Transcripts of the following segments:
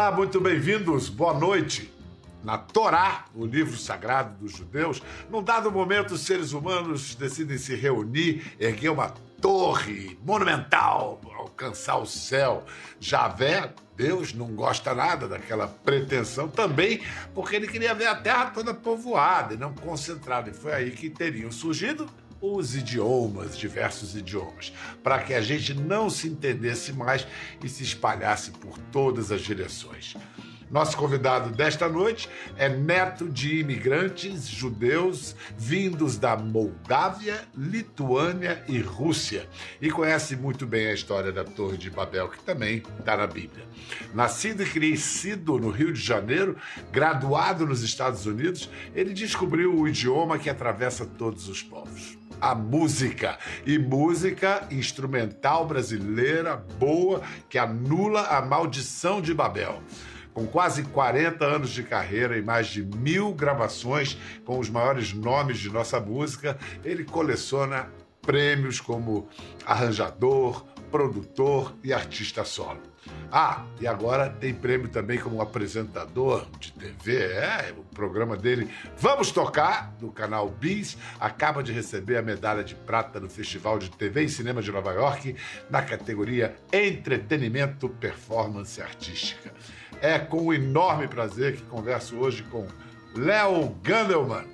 Olá, muito bem-vindos, boa noite. Na Torá, o livro sagrado dos judeus, num dado momento os seres humanos decidem se reunir, erguer uma torre monumental, alcançar o céu. Javé, Deus, não gosta nada daquela pretensão também, porque ele queria ver a terra toda povoada e não concentrada. E foi aí que teriam surgido os idiomas, diversos idiomas, para que a gente não se entendesse mais e se espalhasse por todas as direções. Nosso convidado desta noite é neto de imigrantes judeus vindos da Moldávia, Lituânia e Rússia e conhece muito bem a história da Torre de Babel, que também está na Bíblia. Nascido e crescido no Rio de Janeiro, graduado nos Estados Unidos, ele descobriu o idioma que atravessa todos os povos a música. E música instrumental brasileira boa que anula a maldição de Babel. Com quase 40 anos de carreira e mais de mil gravações com os maiores nomes de nossa música, ele coleciona prêmios como arranjador, produtor e artista solo. Ah, e agora tem prêmio também como apresentador de TV. É, o programa dele Vamos Tocar, do canal Bis, acaba de receber a medalha de prata no Festival de TV e Cinema de Nova York, na categoria Entretenimento Performance Artística. É com enorme prazer que converso hoje com Léo Gandelman.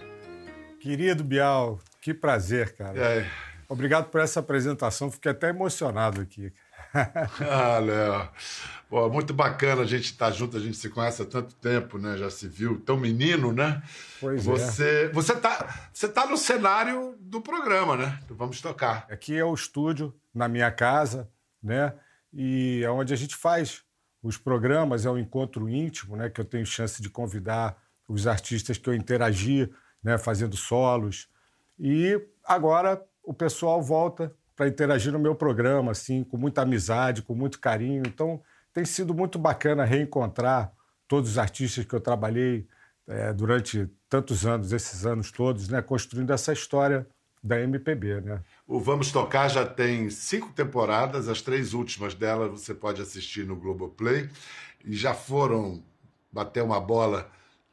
Querido Bial, que prazer, cara. É. Obrigado por essa apresentação, fiquei até emocionado aqui. ah, Léo. Pô, muito bacana a gente estar junto, a gente se conhece há tanto tempo, né? Já se viu, tão menino, né? Pois você, é. Você tá, você tá no cenário do programa, né? Do Vamos Tocar. Aqui é o estúdio, na minha casa, né? E é onde a gente faz os programas, é um encontro íntimo, né? Que eu tenho chance de convidar os artistas que eu interagi, né? Fazendo solos. E agora o pessoal volta para interagir no meu programa, assim, com muita amizade, com muito carinho. Então, tem sido muito bacana reencontrar todos os artistas que eu trabalhei é, durante tantos anos, esses anos todos, né, construindo essa história da MPB, né? O Vamos Tocar já tem cinco temporadas, as três últimas delas você pode assistir no Globoplay, e já foram bater uma bola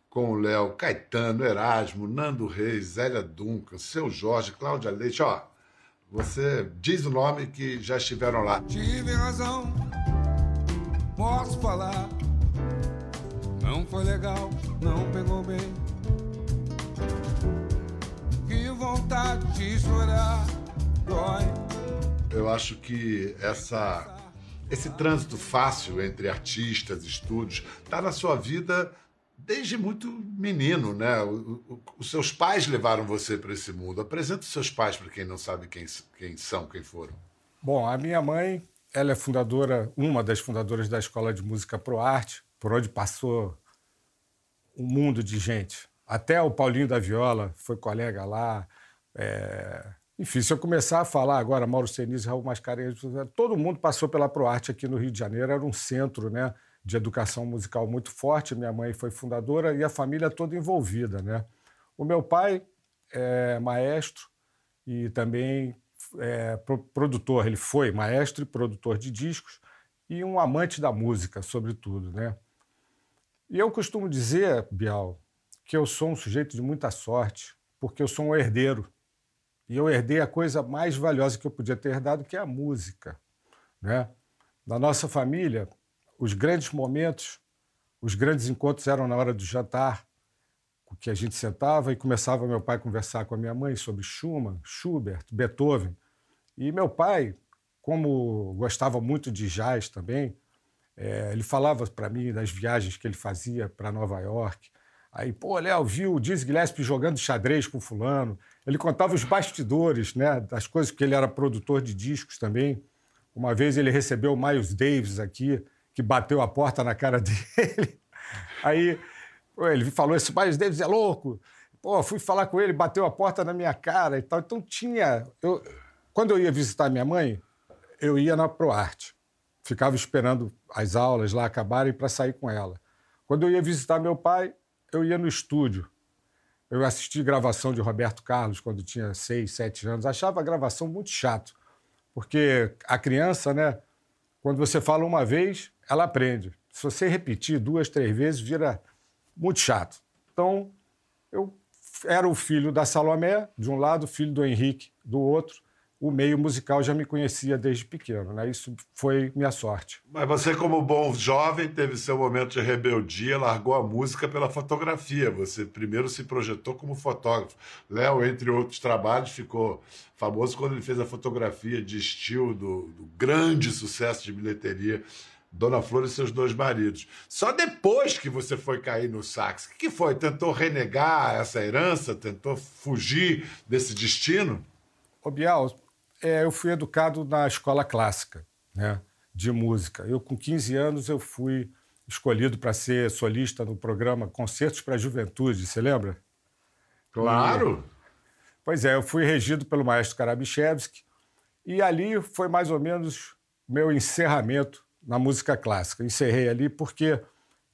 com o Léo Caetano, Erasmo, Nando Reis, Zélia Duncan, Seu Jorge, Cláudia Leite, ó, você diz o nome que já estiveram lá. Tive razão, posso falar. Não foi legal, não pegou bem. Que vontade de chorar, dói. Eu acho que essa esse trânsito fácil entre artistas, estúdios, está na sua vida desde muito menino, né? os seus pais levaram você para esse mundo. Apresenta os seus pais para quem não sabe quem, quem são, quem foram. Bom, a minha mãe, ela é fundadora, uma das fundadoras da Escola de Música Pro Arte, por onde passou um mundo de gente. Até o Paulinho da Viola foi colega lá. É... Enfim, se eu começar a falar agora, Mauro Senise, Raul Mascarenhas, todo mundo passou pela ProArte aqui no Rio de Janeiro, era um centro, né? de educação musical muito forte. Minha mãe foi fundadora e a família toda envolvida, né? O meu pai é maestro e também é produtor. Ele foi maestro e produtor de discos e um amante da música, sobretudo, né? E eu costumo dizer, Bial, que eu sou um sujeito de muita sorte, porque eu sou um herdeiro. E eu herdei a coisa mais valiosa que eu podia ter herdado, que é a música, né? Na nossa família, os grandes momentos, os grandes encontros eram na hora do jantar, que a gente sentava e começava meu pai a conversar com a minha mãe sobre Schumann, Schubert, Beethoven. E meu pai, como gostava muito de jazz também, é, ele falava para mim das viagens que ele fazia para Nova York. Aí, pô, Léo, viu o Dizzy Gillespie jogando xadrez com fulano. Ele contava os bastidores, né, das coisas, porque ele era produtor de discos também. Uma vez ele recebeu o Miles Davis aqui, que bateu a porta na cara dele. Aí ele falou: esse Miles Davis é louco. Pô, fui falar com ele, bateu a porta na minha cara e tal. Então tinha. Eu, quando eu ia visitar minha mãe, eu ia na ProArte. Ficava esperando as aulas lá acabarem para sair com ela. Quando eu ia visitar meu pai, eu ia no estúdio. Eu assisti gravação de Roberto Carlos quando tinha seis, sete anos. Achava a gravação muito chato, porque a criança, né? Quando você fala uma vez, ela aprende. Se você repetir duas, três vezes, vira muito chato. Então, eu era o filho da Salomé, de um lado, filho do Henrique, do outro. O meio musical já me conhecia desde pequeno, né? Isso foi minha sorte. Mas você, como bom jovem, teve seu momento de rebeldia, largou a música pela fotografia. Você primeiro se projetou como fotógrafo. Léo, entre outros trabalhos, ficou famoso quando ele fez a fotografia de estilo do, do grande sucesso de bilheteria Dona Flor e seus dois maridos. Só depois que você foi cair no sax. O que foi? Tentou renegar essa herança? Tentou fugir desse destino? Ô, Bial, é, eu fui educado na escola clássica, né, de música. Eu, com 15 anos, eu fui escolhido para ser solista no programa Concertos para a Juventude, você lembra? Claro! E, pois é, eu fui regido pelo maestro Karabichevski e ali foi mais ou menos meu encerramento na música clássica. Encerrei ali porque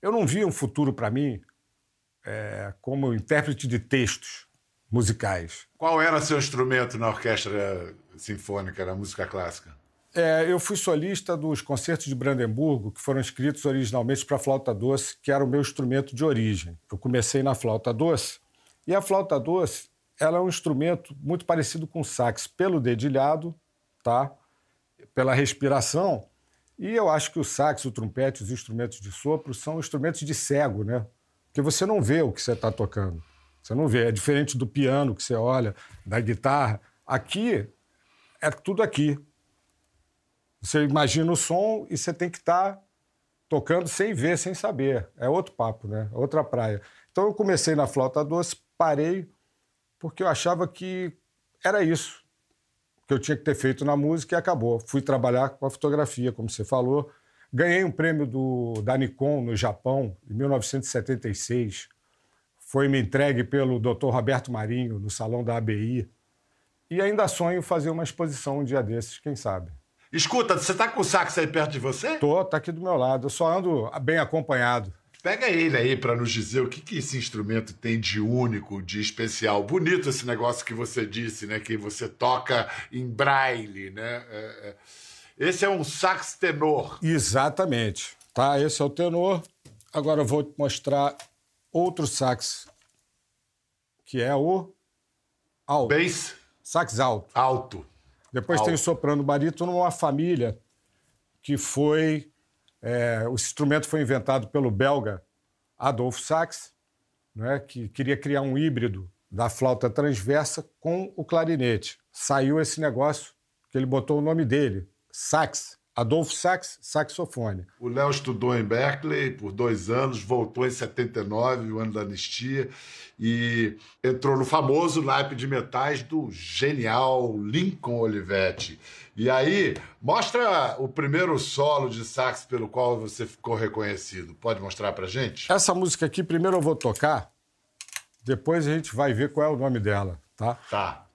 eu não via um futuro para mim é, como intérprete de textos musicais. Qual era seu instrumento na orquestra sinfônica, na música clássica? É, eu fui solista dos concertos de Brandemburgo, que foram escritos originalmente para flauta doce, que era o meu instrumento de origem. Eu comecei na flauta doce, e a flauta doce ela é um instrumento muito parecido com o sax, pelo dedilhado, tá? pela respiração, e eu acho que o sax, o trompete, os instrumentos de sopro são instrumentos de cego, né? Porque você não vê o que você está tocando. Você não vê. É diferente do piano que você olha, da guitarra. Aqui é tudo aqui. Você imagina o som e você tem que estar tá tocando sem ver, sem saber. É outro papo, né? Outra praia. Então eu comecei na flauta doce, parei, porque eu achava que era isso que eu tinha que ter feito na música e acabou. Fui trabalhar com a fotografia, como você falou. Ganhei um prêmio do, da Nikon no Japão, em 1976. Foi me entregue pelo Dr. Roberto Marinho, no salão da ABI. E ainda sonho fazer uma exposição um dia desses, quem sabe. Escuta, você tá com o sax aí perto de você? Tô, tá aqui do meu lado. Eu só ando bem acompanhado. Pega ele aí para nos dizer o que, que esse instrumento tem de único, de especial. Bonito esse negócio que você disse, né? Que você toca em braille, né? É, é. Esse é um sax tenor. Exatamente. Tá, esse é o tenor. Agora eu vou mostrar outro sax, que é o alto. Bass? Sax alto. Alto. Depois alto. tem o soprano barítono, uma família que foi é, o instrumento foi inventado pelo belga Adolf Sax, né, que queria criar um híbrido da flauta transversa com o clarinete. Saiu esse negócio que ele botou o nome dele, sax. Adolfo Sax, saxofone. O Léo estudou em Berkeley por dois anos, voltou em 79, o ano da anistia, e entrou no famoso naipe de metais do genial Lincoln Olivetti. E aí, mostra o primeiro solo de sax pelo qual você ficou reconhecido. Pode mostrar pra gente? Essa música aqui, primeiro eu vou tocar, depois a gente vai ver qual é o nome dela, tá? Tá.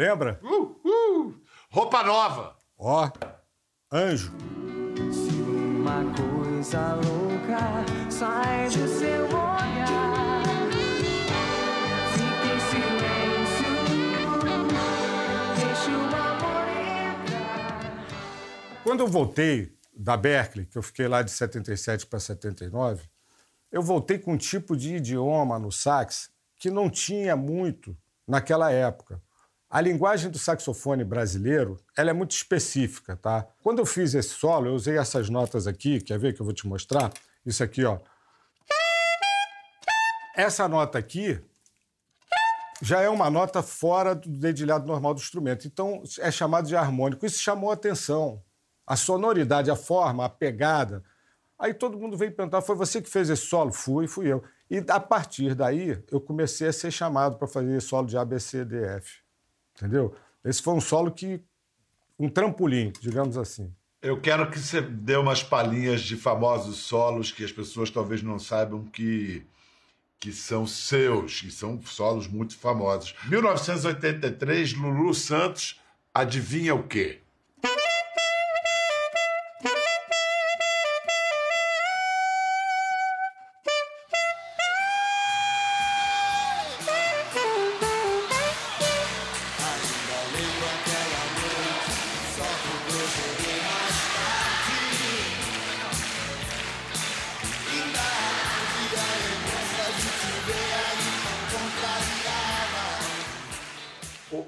Lembra? Uh, uh. Roupa nova. Ó, anjo. Se uma coisa louca sai do seu olhar, fique em silêncio, deixa o amor entrar. Quando eu voltei da Berkeley, que eu fiquei lá de 77 para 79, eu voltei com um tipo de idioma no sax que não tinha muito naquela época. A linguagem do saxofone brasileiro ela é muito específica, tá? Quando eu fiz esse solo, eu usei essas notas aqui, quer ver que eu vou te mostrar? Isso aqui, ó. Essa nota aqui já é uma nota fora do dedilhado normal do instrumento, então é chamado de harmônico. Isso chamou a atenção. A sonoridade, a forma, a pegada. Aí todo mundo veio perguntar: foi você que fez esse solo? Fui, fui eu. E a partir daí, eu comecei a ser chamado para fazer solo de ABCDF entendeu? Esse foi um solo que. um trampolim, digamos assim. Eu quero que você dê umas palhinhas de famosos solos que as pessoas talvez não saibam que, que são seus, e são solos muito famosos. 1983, Lulu Santos, adivinha o quê?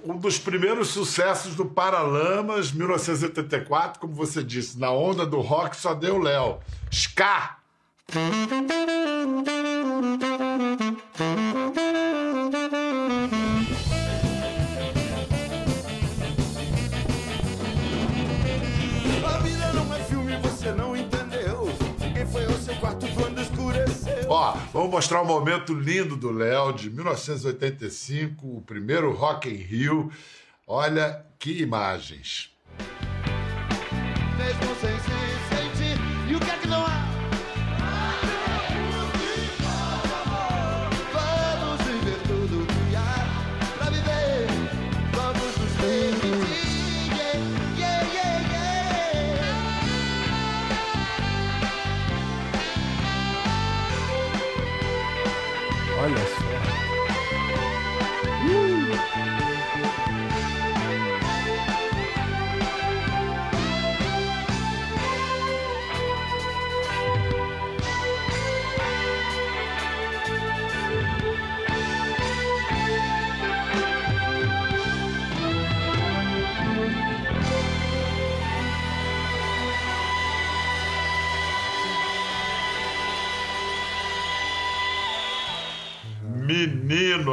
Um dos primeiros sucessos do Paralamas, 1984, como você disse, na onda do rock só deu Léo. Ska! Ó, vamos mostrar um momento lindo do Léo, de 1985, o primeiro Rock in Rio. Olha que imagens. Mesmo sem se sentir, e o que é que não há? Olha só.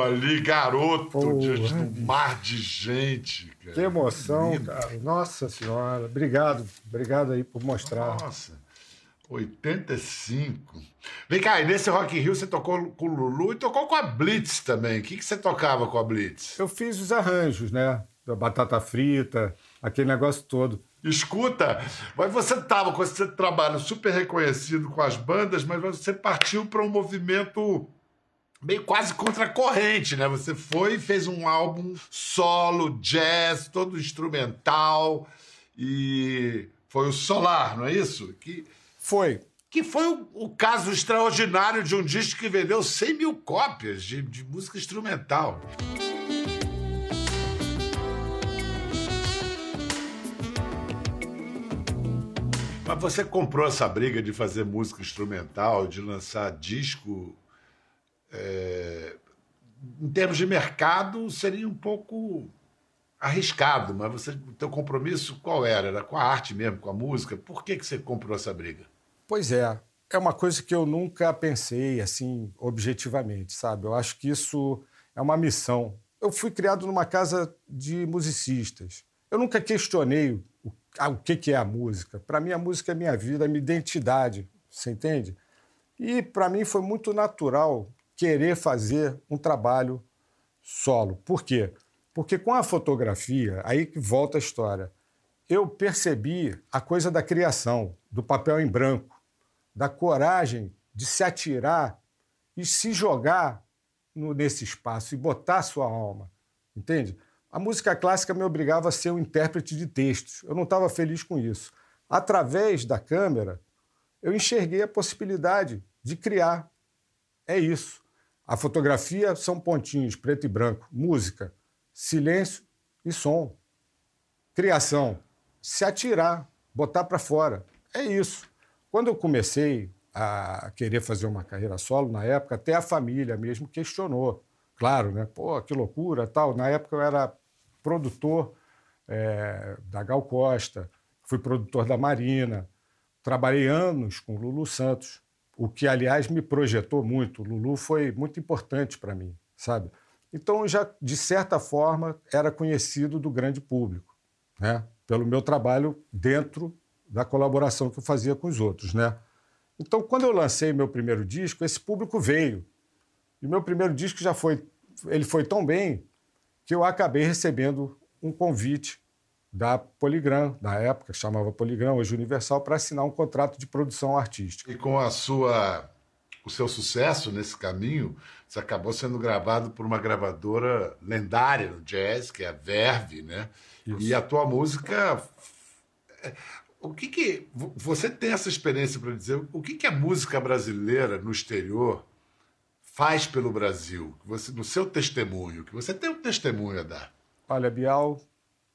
Ali, garoto, Porra, diante bicho. mar de gente. cara. Que emoção, Lindo. cara. Nossa Senhora. Obrigado. Obrigado aí por mostrar. Nossa, 85. Vem cá, e nesse Rock in Rio você tocou com o Lulu e tocou com a Blitz também. O que, que você tocava com a Blitz? Eu fiz os arranjos, né? Da batata frita, aquele negócio todo. Escuta, mas você estava com esse trabalho super reconhecido com as bandas, mas você partiu para um movimento meio quase contracorrente, né? Você foi e fez um álbum solo, jazz, todo instrumental, e foi o Solar, não é isso? Que, Foi. que foi o, o caso extraordinário de um disco que vendeu 100 mil cópias de, de música instrumental. Mas você comprou essa briga de fazer música instrumental, de lançar disco. É, em termos de mercado, seria um pouco arriscado, mas você, o teu compromisso qual era? Era com a arte mesmo, com a música? Por que, que você comprou essa briga? Pois é. É uma coisa que eu nunca pensei assim, objetivamente, sabe? Eu acho que isso é uma missão. Eu fui criado numa casa de musicistas. Eu nunca questionei o, o que, que é a música. Para mim, a música é minha vida, é minha identidade, você entende? E para mim foi muito natural querer fazer um trabalho solo. Por quê? Porque com a fotografia, aí que volta a história, eu percebi a coisa da criação, do papel em branco, da coragem de se atirar e se jogar no- nesse espaço e botar sua alma, entende? A música clássica me obrigava a ser um intérprete de textos. Eu não estava feliz com isso. Através da câmera, eu enxerguei a possibilidade de criar. É isso. A fotografia são pontinhos, preto e branco. Música, silêncio e som. Criação, se atirar, botar para fora. É isso. Quando eu comecei a querer fazer uma carreira solo, na época, até a família mesmo questionou. Claro, né? Pô, que loucura, tal. Na época eu era produtor eh, da Gal Costa, fui produtor da Marina, trabalhei anos com Lulu Santos, o que, aliás, me projetou muito. O Lulu foi muito importante para mim, sabe? Então, já, de certa forma, era conhecido do grande público, né? pelo meu trabalho dentro da colaboração que eu fazia com os outros. Né? Então, quando eu lancei meu primeiro disco, esse público veio. E meu primeiro disco já foi, ele foi tão bem que eu acabei recebendo um convite da Poligram, na época chamava Poligram, hoje Universal, para assinar um contrato de produção artística. E com a sua, o seu sucesso nesse caminho, você acabou sendo gravado por uma gravadora lendária no jazz, que é a Verve, né? Isso. E a tua música. é, O que que. vo- Você tem essa experiência para dizer o que que a música brasileira no exterior faz pelo Brasil? Você, no seu testemunho, que você tem um testemunho a dar. Olha, Bial,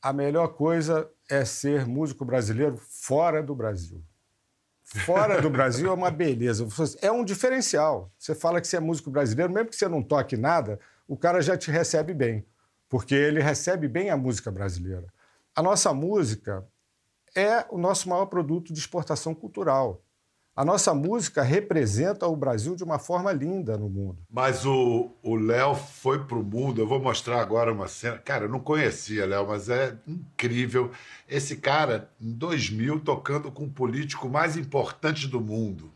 a melhor coisa é ser músico brasileiro fora do Brasil. Fora do Brasil é uma beleza. É um diferencial. Você fala que você é músico brasileiro, mesmo que você não toque nada, o cara já te recebe bem, porque ele recebe bem a música brasileira. A nossa música é o nosso maior produto de exportação cultural. A nossa música representa o Brasil de uma forma linda no mundo. Mas o Léo foi pro mundo. Eu vou mostrar agora uma cena. Cara, eu não conhecia Léo, mas é incrível. Esse cara, em 2000, tocando com o político mais importante do mundo.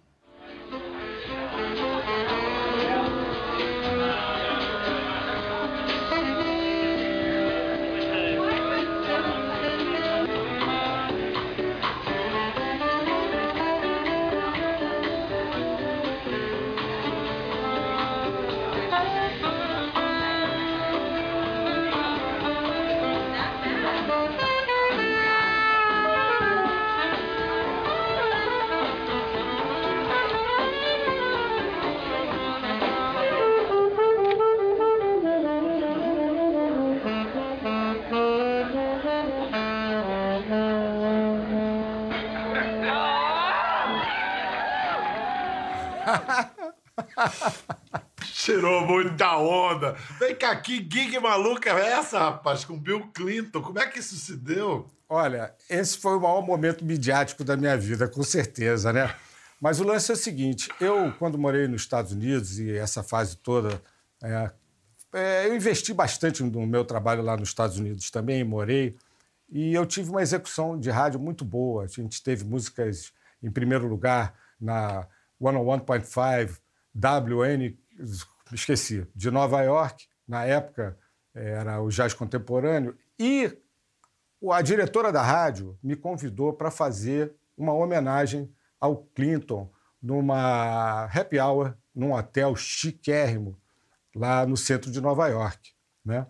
Tirou muita onda. Vem cá, que gig maluca é essa, rapaz? Com Bill Clinton. Como é que isso se deu? Olha, esse foi o maior momento midiático da minha vida, com certeza, né? Mas o lance é o seguinte: eu, quando morei nos Estados Unidos e essa fase toda, é, é, eu investi bastante no meu trabalho lá nos Estados Unidos também, morei, e eu tive uma execução de rádio muito boa. A gente teve músicas em primeiro lugar na 101.5, WN, esqueci, de Nova York, na época era o jazz contemporâneo, e a diretora da rádio me convidou para fazer uma homenagem ao Clinton numa happy hour, num hotel chiquérrimo, lá no centro de Nova York. Né?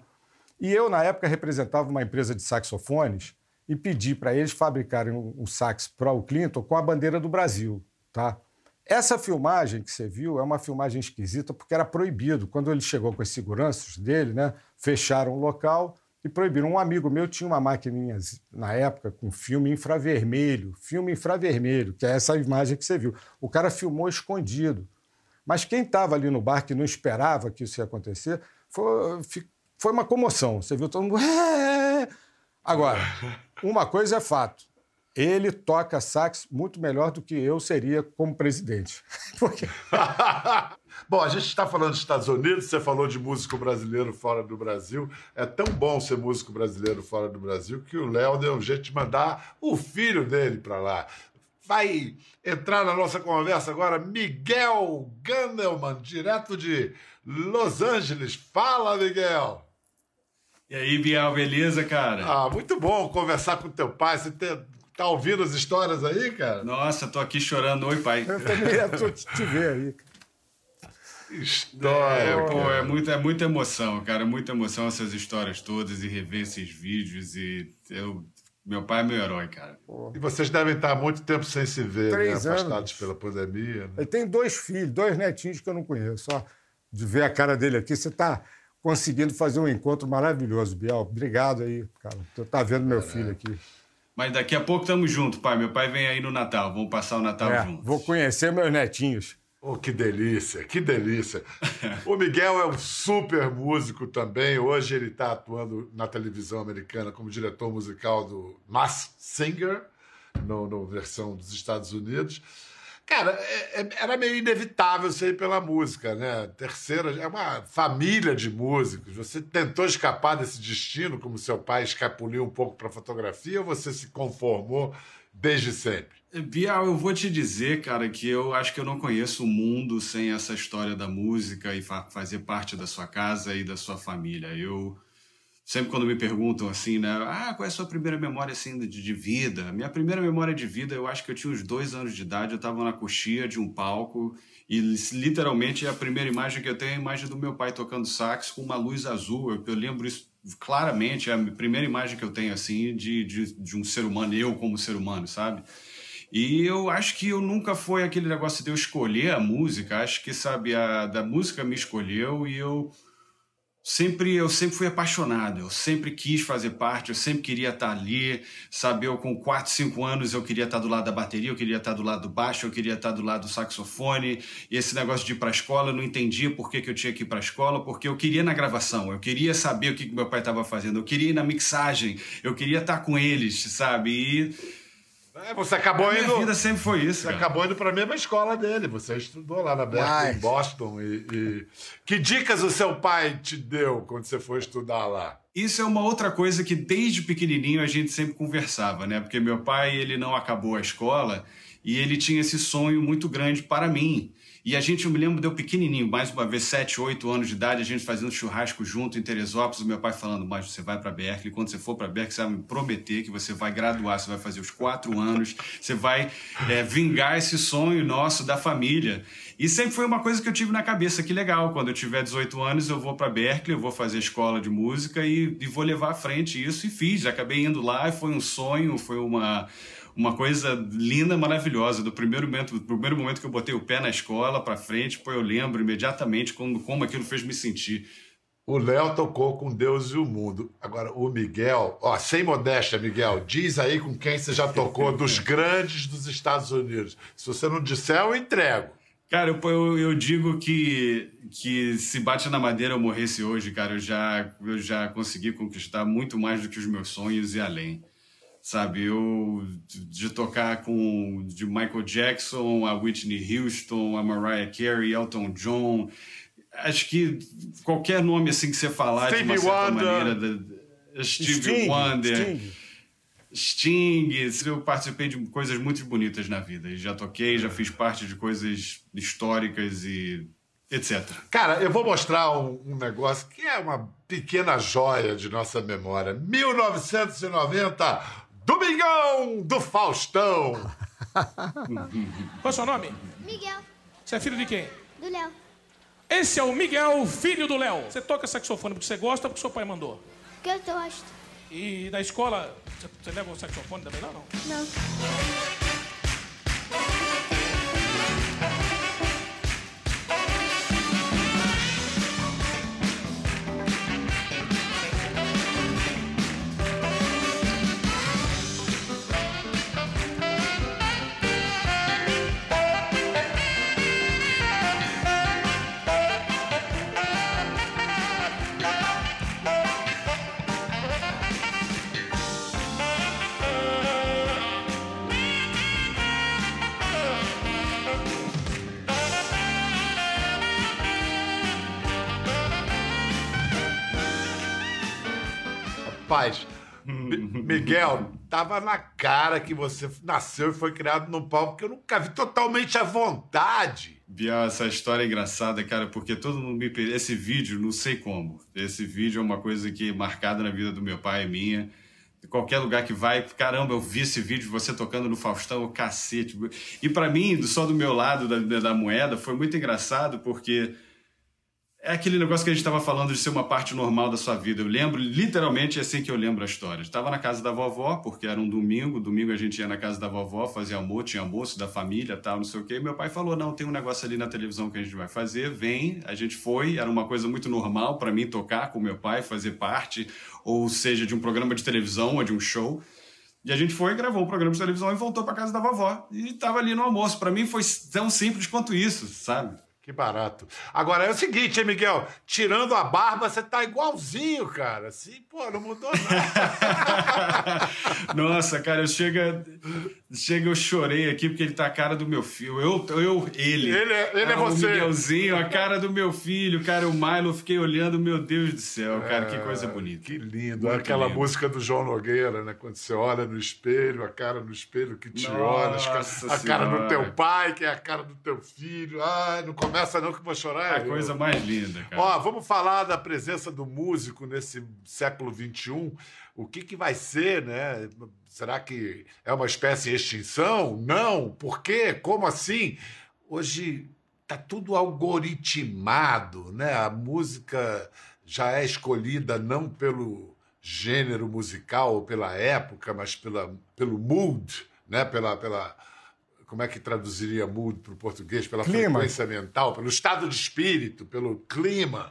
E eu, na época, representava uma empresa de saxofones e pedi para eles fabricarem um sax para o Clinton com a bandeira do Brasil. Tá? Essa filmagem que você viu é uma filmagem esquisita porque era proibido. Quando ele chegou com as seguranças dele, né, fecharam o local e proibiram. Um amigo meu tinha uma maquininha na época com filme infravermelho, filme infravermelho, que é essa imagem que você viu. O cara filmou escondido. Mas quem estava ali no bar que não esperava que isso ia acontecer, foi, foi uma comoção. Você viu todo mundo. "É!" Agora, uma coisa é fato. Ele toca sax muito melhor do que eu seria como presidente. Porque Bom, a gente está falando dos Estados Unidos, você falou de músico brasileiro fora do Brasil. É tão bom ser músico brasileiro fora do Brasil que o Léo deu um jeito de mandar o filho dele para lá. Vai entrar na nossa conversa agora Miguel Gandelman, direto de Los Angeles. Fala, Miguel! E aí, Bial, beleza, cara? Ah, muito bom conversar com teu pai. Você te- tá ouvindo as histórias aí, cara? Nossa, tô aqui chorando. Oi, pai. eu também ia te te ver aí. História. É, pô, é muita, é muita emoção, cara. Muita emoção essas histórias todas e rever esses vídeos. E eu, meu pai é meu herói, cara. E vocês devem estar há muito tempo sem se ver, né? Três anos. afastados pela pandemia. Né? Ele tem dois filhos, dois netinhos que eu não conheço. Só de ver a cara dele aqui, você está conseguindo fazer um encontro maravilhoso, Biel. Obrigado aí, cara. Tu tá vendo meu filho aqui. Mas daqui a pouco estamos juntos, pai. Meu pai vem aí no Natal. Vamos passar o Natal É, juntos. vou conhecer meus netinhos. Oh, que delícia, que delícia. O Miguel é um super músico também. Hoje ele está atuando na televisão americana como diretor musical do Mass Singer, no, no versão dos Estados Unidos. Cara, é- é- era meio inevitável você ir pela música, né? Terceira, é uma família de músicos. Você tentou escapar desse destino, como seu pai escapuliu um pouco para fotografia, ou você se conformou desde sempre? Bial, eu vou te dizer, cara, que eu acho que eu não conheço o mundo sem essa história da música e fa- fazer parte da sua casa e da sua família. Eu sempre quando me perguntam assim, né, ah, qual é a sua primeira memória assim de, de vida? Minha primeira memória de vida, eu acho que eu tinha uns dois anos de idade, eu estava na coxia de um palco e literalmente a primeira imagem que eu tenho é a imagem do meu pai tocando sax com uma luz azul. Eu, eu lembro isso claramente, é a primeira imagem que eu tenho assim de, de, de um ser humano, eu como ser humano, sabe? E eu acho que eu nunca foi aquele negócio de eu escolher a música. Acho que, sabe, a da música me escolheu e eu sempre eu sempre fui apaixonado, eu sempre quis fazer parte, eu sempre queria estar ali, sabe? Eu com 4, 5 anos eu queria estar do lado da bateria, eu queria estar do lado do baixo, eu queria estar do lado do saxofone. E esse negócio de ir para a escola, eu não entendia por que, que eu tinha que ir para a escola, porque eu queria na gravação, eu queria saber o que, que meu pai estava fazendo, eu queria ir na mixagem, eu queria estar com eles, sabe? E É, você acabou a minha indo. vida sempre foi isso. Você cara. acabou indo para a mesma escola dele. Você estudou lá na Berkeley, em Boston. E, e- Que dicas o seu pai te deu quando você foi estudar lá? Isso é uma outra coisa que desde pequenininho a gente sempre conversava, né? Porque meu pai, ele não acabou a escola e ele tinha esse sonho muito grande para mim. E a gente, eu me lembro de eu pequenininho, mais uma vez, 7, 8 anos de idade, a gente fazendo churrasco junto em Teresópolis, meu pai falando, mas você vai para Berkeley, quando você for para Berkeley, você vai me prometer que você vai graduar, você vai fazer os quatro anos, você vai é, vingar esse sonho nosso da família. E sempre foi uma coisa que eu tive na cabeça, que legal, quando eu tiver 18 anos eu vou para Berkeley, eu vou fazer escola de música e, e vou levar à frente isso e fiz. Acabei indo lá e foi um sonho, foi uma, uma coisa linda, maravilhosa. Do primeiro momento, do primeiro momento que eu botei o pé na escola para frente, pô, eu lembro imediatamente como, como aquilo fez me sentir. O Léo tocou com Deus e o mundo. Agora, o Miguel, ó, sem modéstia, Miguel, diz aí com quem você já tocou dos grandes dos Estados Unidos. Se você não disser, eu entrego. Cara, eu, eu, eu digo que, que se bate na madeira eu morresse hoje, cara, eu já, eu já consegui conquistar muito mais do que os meus sonhos e além. Sabe, eu de tocar com de Michael Jackson, a Whitney Houston, a Mariah Carey, Elton John, acho que qualquer nome assim que você falar de uma Stevie certa Wonder. maneira, da- Stevie Sting, Wonder. Sting, eu participei de coisas muito bonitas na vida. Já toquei, já fiz parte de coisas históricas e etc. Cara, eu vou mostrar um, um negócio que é uma pequena joia de nossa memória. 1990, Domingão do Faustão. Qual é o seu nome? Miguel, Você é filho de quem? do Léo. Esse é o Miguel, filho do Léo. Você toca saxofone porque você gosta ou porque seu pai mandou? Que eu gosto. E na escola, você, leva o saxofone também lá, não? Não. Rapaz, Mi- Miguel, tava na cara que você nasceu e foi criado num palco que eu nunca vi totalmente à vontade. Biel, essa história é engraçada, cara, porque todo mundo me pediu. Esse vídeo, não sei como. Esse vídeo é uma coisa que é marcada na vida do meu pai e minha. Qualquer lugar que vai, caramba, eu vi esse vídeo, você tocando no Faustão, o cacete. E pra mim, só do meu lado da, da moeda, foi muito engraçado, porque é aquele negócio que a gente estava falando de ser uma parte normal da sua vida. Eu lembro, literalmente, é assim que eu lembro a história. Estava na casa da vovó, porque era um domingo. Domingo a gente ia na casa da vovó, fazia almoço, tinha almoço da família, tal, não sei o quê. E meu pai falou: não, tem um negócio ali na televisão que a gente vai fazer, vem. A gente foi, era uma coisa muito normal para mim tocar com meu pai, fazer parte, ou seja, de um programa de televisão ou de um show. E a gente foi, gravou um programa de televisão e voltou para casa da vovó. E estava ali no almoço. Para mim foi tão simples quanto isso, sabe? Que barato. Agora é o seguinte, hein, Miguel? Tirando a barba, você tá igualzinho, cara. Assim, pô, não mudou nada. Nossa, cara, eu chega, chega, eu chorei aqui porque ele tá a cara do meu filho. Eu, eu ele. Ele é- ele é Ah, o você. Miguelzinho, a cara do meu filho, cara, o Milo, fiquei olhando, meu Deus do céu, cara, que coisa bonita. Que lindo. Muito Aquela lindo. música do João Nogueira, né? Quando você olha no espelho, a cara no espelho que te olha, Nossa a cara do teu pai, que é a cara do teu filho. Ai, não começa não que eu vou chorar. A eu. coisa mais linda, cara. Ó, vamos falar da presença do músico nesse século XXI. O que, que vai ser, né? Será que é uma espécie de extinção? Não. Por quê? Como assim? Hoje tá tudo algoritmado, né? A música já é escolhida não pelo gênero musical ou pela época, mas pela, pelo mood, né? Pela, pela como é que traduziria mood para o português? Pela Clima. frequência mental, pelo estado de espírito, pelo clima.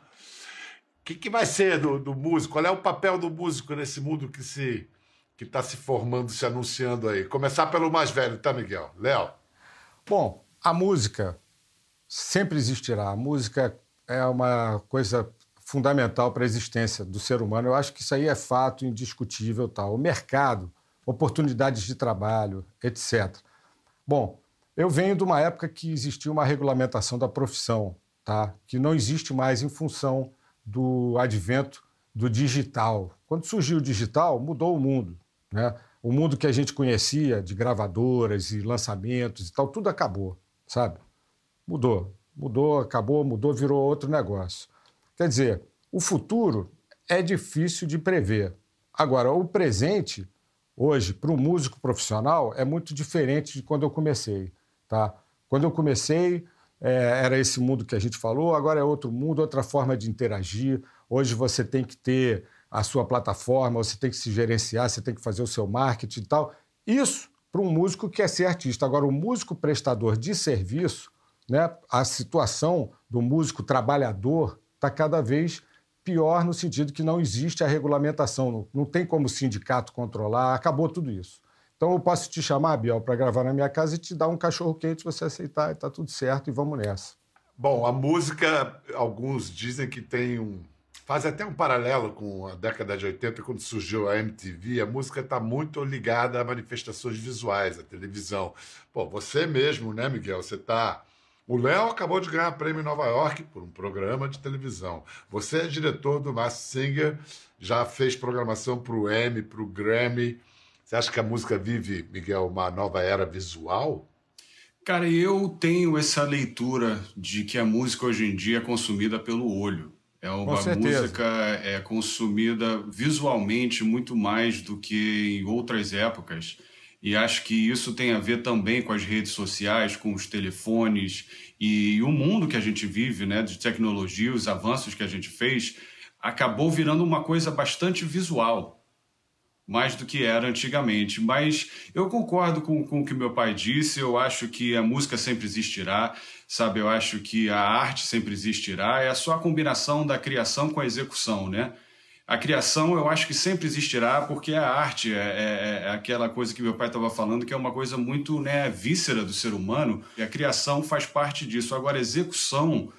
O que, que vai ser do, do músico? Qual é o papel do músico nesse mundo que se que está se formando, se anunciando aí? Começar pelo mais velho, tá, Miguel? Léo. Bom, a música sempre existirá. A música é uma coisa fundamental para a existência do ser humano. Eu acho que isso aí é fato indiscutível. Tal. O mercado, oportunidades de trabalho, etc. Bom, eu venho de uma época que existia uma regulamentação da profissão, tá? que não existe mais em função do advento do digital. Quando surgiu o digital, mudou o mundo. Né? O mundo que a gente conhecia de gravadoras e lançamentos e tal, tudo acabou, sabe? Mudou. Mudou, acabou, mudou, virou outro negócio. Quer dizer, o futuro é difícil de prever. Agora, o presente, hoje, para o músico profissional, é muito diferente de quando eu comecei. Tá? Quando eu comecei, é, era esse mundo que a gente falou, agora é outro mundo, outra forma de interagir. Hoje você tem que ter a sua plataforma, você tem que se gerenciar, você tem que fazer o seu marketing e tal. Isso para um músico que quer ser artista. Agora, o músico prestador de serviço, né, a situação do músico trabalhador está cada vez pior no sentido que não existe a regulamentação, não, tem como o sindicato controlar, acabou tudo isso. Então eu posso te chamar, Biel, para gravar na minha casa e te dar um cachorro quente, você aceitar e tá tudo certo e vamos nessa. Bom, a música, alguns dizem que tem um. Faz até um paralelo com a década de 80, quando surgiu a MTV. A música está muito ligada a manifestações visuais, a televisão. Pô, você mesmo, né, Miguel? Você está. O Léo acabou de ganhar prêmio em Nova York por um programa de televisão. Você é diretor do Mass Singer, já fez programação para o Emmy, para o Grammy. Você acha que a música vive, Miguel, uma nova era visual? Cara, eu tenho essa leitura de que a música hoje em dia é consumida pelo olho. É uma música é consumida visualmente muito mais do que em outras épocas. E acho que isso tem a ver também com as redes sociais, com os telefones e o mundo que a gente vive, né, de tecnologia, os avanços que a gente fez, acabou virando uma coisa bastante visual mais do que era antigamente. Mas eu concordo com, com o que meu pai disse, eu acho que a música sempre existirá, sabe? Eu acho que a arte sempre existirá, é só a combinação da criação com a execução, né? A criação eu acho que sempre existirá porque a arte é, é- é aquela coisa que meu pai estava falando que é uma coisa muito né, víscera do ser humano e a criação faz parte disso. Agora, a execução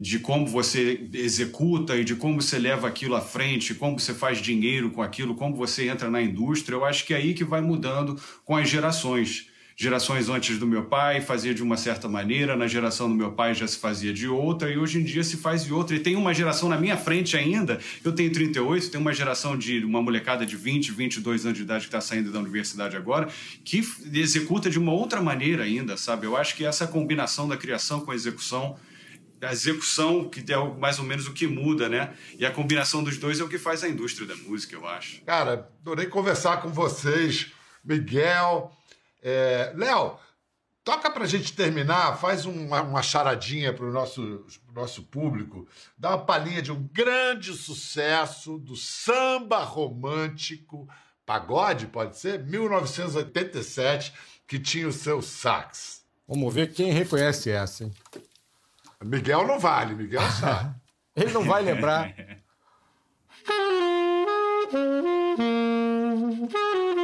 de como você executa e de como você leva aquilo à frente, como você faz dinheiro com aquilo, como você entra na indústria, eu acho que é aí que vai mudando com as gerações. Gerações antes do meu pai fazia de uma certa maneira, na geração do meu pai já se fazia de outra, e hoje em dia se faz de outra. E tem uma geração na minha frente ainda, eu tenho 38, tem uma geração de uma molecada de 20, 22 anos de idade que está saindo da universidade agora, que executa de uma outra maneira ainda, sabe? Eu acho que essa combinação da criação com a execução a execução que é mais ou menos o que muda, né? E a combinação dos dois é o que faz a indústria da música, eu acho. Cara, adorei conversar com vocês. Miguel. É... Léo, toca pra gente terminar, faz uma, uma charadinha pro nosso, pro nosso público, dá uma palhinha de um grande sucesso do samba romântico, pagode, pode ser? 1987, que tinha o seu sax. Vamos ver quem reconhece essa, hein? Miguel não vale, Miguel sabe. Ele não vai lembrar.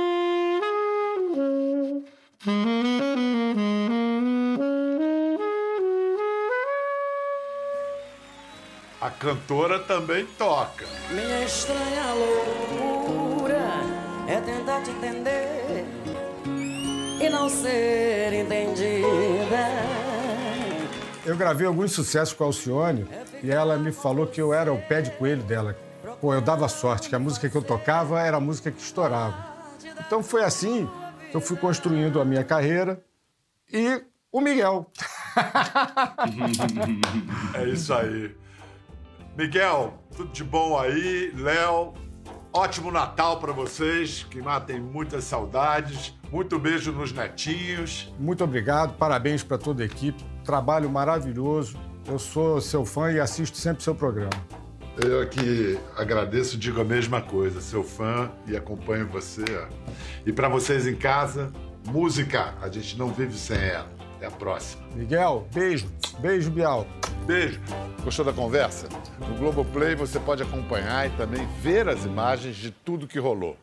A cantora também toca. Minha estranha loucura é tentar te entender e não ser entendida. Eu gravei alguns sucessos com a Alcione e ela me falou que eu era o pé de coelho dela. Pô, eu dava sorte, que a música que eu tocava era a música que estourava. Então foi assim eu fui construindo a minha carreira e o Miguel. É isso aí. Miguel, tudo de bom aí? Léo, ótimo Natal pra vocês, que matem muitas saudades. Muito beijo nos netinhos. Muito obrigado, parabéns para toda a equipe. Trabalho maravilhoso. Eu sou seu fã e assisto sempre seu programa. Eu aqui agradeço, digo a mesma coisa. Seu fã e acompanho você. E pra vocês em casa, música, a gente não vive sem ela. Até a próxima. Miguel, beijo. Beijo, Bial. Beijo. Gostou da conversa? No Globoplay você pode acompanhar e também ver as imagens de tudo que rolou.